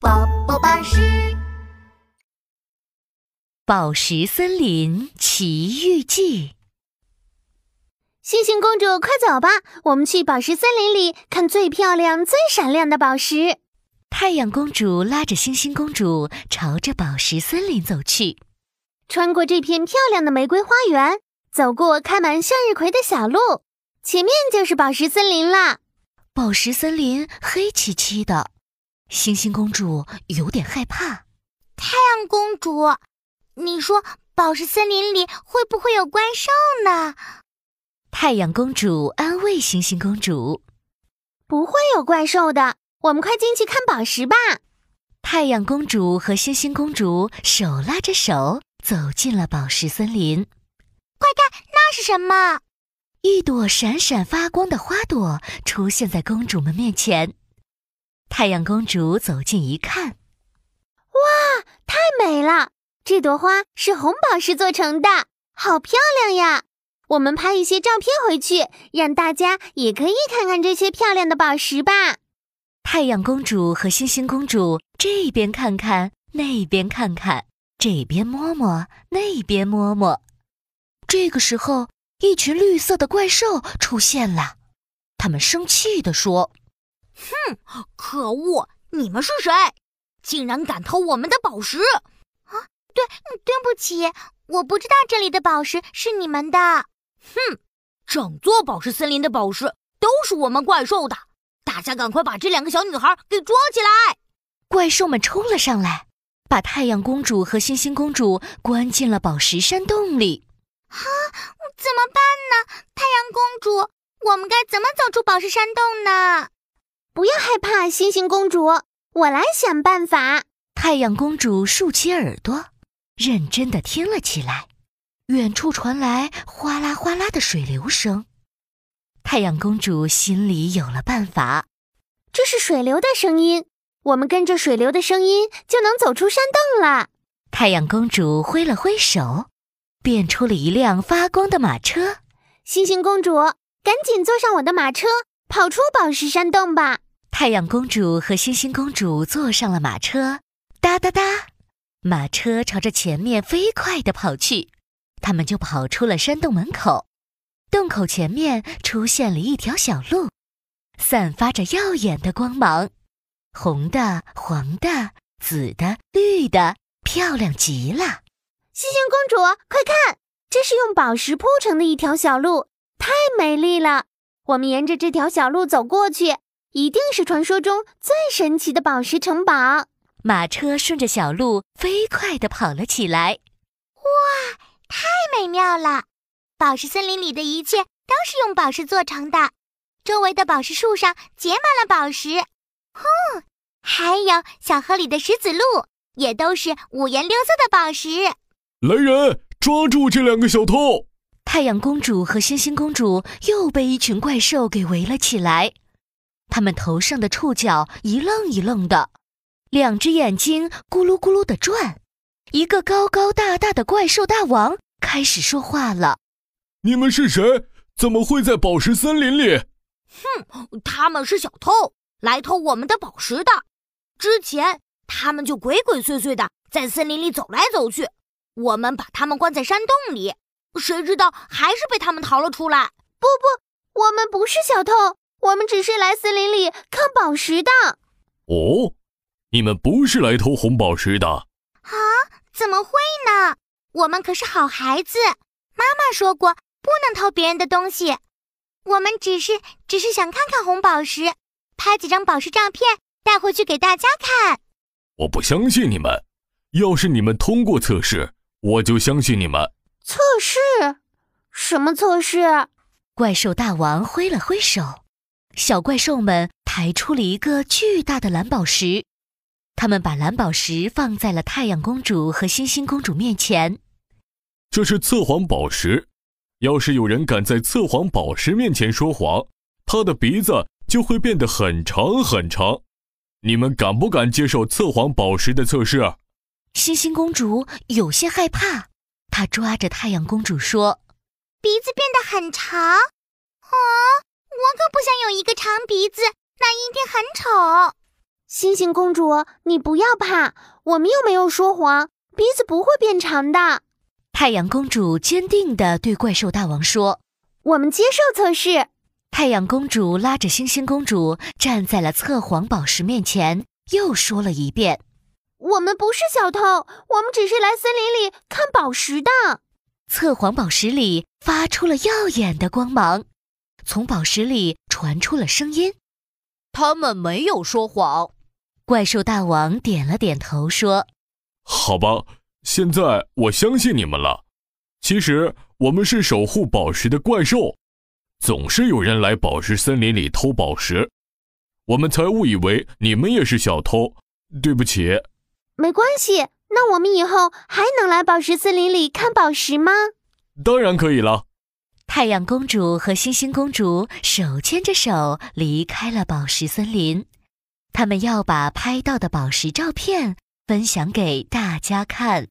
宝宝巴士《宝石森林奇遇记》。星星公主，快走吧，我们去宝石森林里看最漂亮、最闪亮的宝石。太阳公主拉着星星公主朝着宝石森林走去。穿过这片漂亮的玫瑰花园，走过开满向日葵的小路，前面就是宝石森林了。宝石森林黑漆漆的。星星公主有点害怕。太阳公主，你说宝石森林里会不会有怪兽呢？太阳公主安慰星星公主：“不会有怪兽的，我们快进去看宝石吧。”太阳公主和星星公主手拉着手走进了宝石森林。快看，那是什么？一朵闪闪发光的花朵出现在公主们面前。太阳公主走近一看，哇，太美了！这朵花是红宝石做成的，好漂亮呀！我们拍一些照片回去，让大家也可以看看这些漂亮的宝石吧。太阳公主和星星公主这边看看，那边看看，这边摸摸，那边摸摸。这个时候，一群绿色的怪兽出现了，他们生气地说。哼！可恶！你们是谁？竟然敢偷我们的宝石！啊，对，对不起，我不知道这里的宝石是你们的。哼！整座宝石森林的宝石都是我们怪兽的！大家赶快把这两个小女孩给抓起来！怪兽们冲了上来，把太阳公主和星星公主关进了宝石山洞里。啊，怎么办呢？太阳公主，我们该怎么走出宝石山洞呢？不要害怕，星星公主，我来想办法。太阳公主竖起耳朵，认真的听了起来。远处传来哗啦哗啦的水流声。太阳公主心里有了办法，这是水流的声音，我们跟着水流的声音就能走出山洞了。太阳公主挥了挥手，变出了一辆发光的马车。星星公主，赶紧坐上我的马车，跑出宝石山洞吧。太阳公主和星星公主坐上了马车，哒哒哒，马车朝着前面飞快地跑去。他们就跑出了山洞门口，洞口前面出现了一条小路，散发着耀眼的光芒，红的、黄的、紫的、绿的，漂亮极了。星星公主，快看，这是用宝石铺成的一条小路，太美丽了。我们沿着这条小路走过去。一定是传说中最神奇的宝石城堡。马车顺着小路飞快地跑了起来。哇，太美妙了！宝石森林里的一切都是用宝石做成的，周围的宝石树上结满了宝石。哼，还有小河里的石子路也都是五颜六色的宝石。来人，抓住这两个小偷！太阳公主和星星公主又被一群怪兽给围了起来。他们头上的触角一愣一愣的，两只眼睛咕噜咕噜的转。一个高高大大的怪兽大王开始说话了：“你们是谁？怎么会在宝石森林里？”“哼，他们是小偷，来偷我们的宝石的。之前他们就鬼鬼祟祟的在森林里走来走去，我们把他们关在山洞里，谁知道还是被他们逃了出来。”“不不，我们不是小偷。”我们只是来森林里看宝石的。哦，你们不是来偷红宝石的？啊？怎么会呢？我们可是好孩子，妈妈说过不能偷别人的东西。我们只是只是想看看红宝石，拍几张宝石照片带回去给大家看。我不相信你们。要是你们通过测试，我就相信你们。测试？什么测试？怪兽大王挥了挥手。小怪兽们抬出了一个巨大的蓝宝石，他们把蓝宝石放在了太阳公主和星星公主面前。这是测谎宝石，要是有人敢在测谎宝石面前说谎，他的鼻子就会变得很长很长。你们敢不敢接受测谎宝石的测试？星星公主有些害怕，她抓着太阳公主说：“鼻子变得很长，啊。”我可不想有一个长鼻子，那一定很丑。星星公主，你不要怕，我们又没有说谎，鼻子不会变长的。太阳公主坚定地对怪兽大王说：“我们接受测试。”太阳公主拉着星星公主站在了测谎宝石面前，又说了一遍：“我们不是小偷，我们只是来森林里看宝石的。”测谎宝石里发出了耀眼的光芒，从宝石里传出了声音：“他们没有说谎。”怪兽大王点了点头说：“好吧，现在我相信你们了。其实我们是守护宝石的怪兽。”总是有人来宝石森林里偷宝石，我们才误以为你们也是小偷，对不起。没关系，那我们以后还能来宝石森林里看宝石吗？当然可以了。太阳公主和星星公主手牵着手离开了宝石森林，他们要把拍到的宝石照片分享给大家看。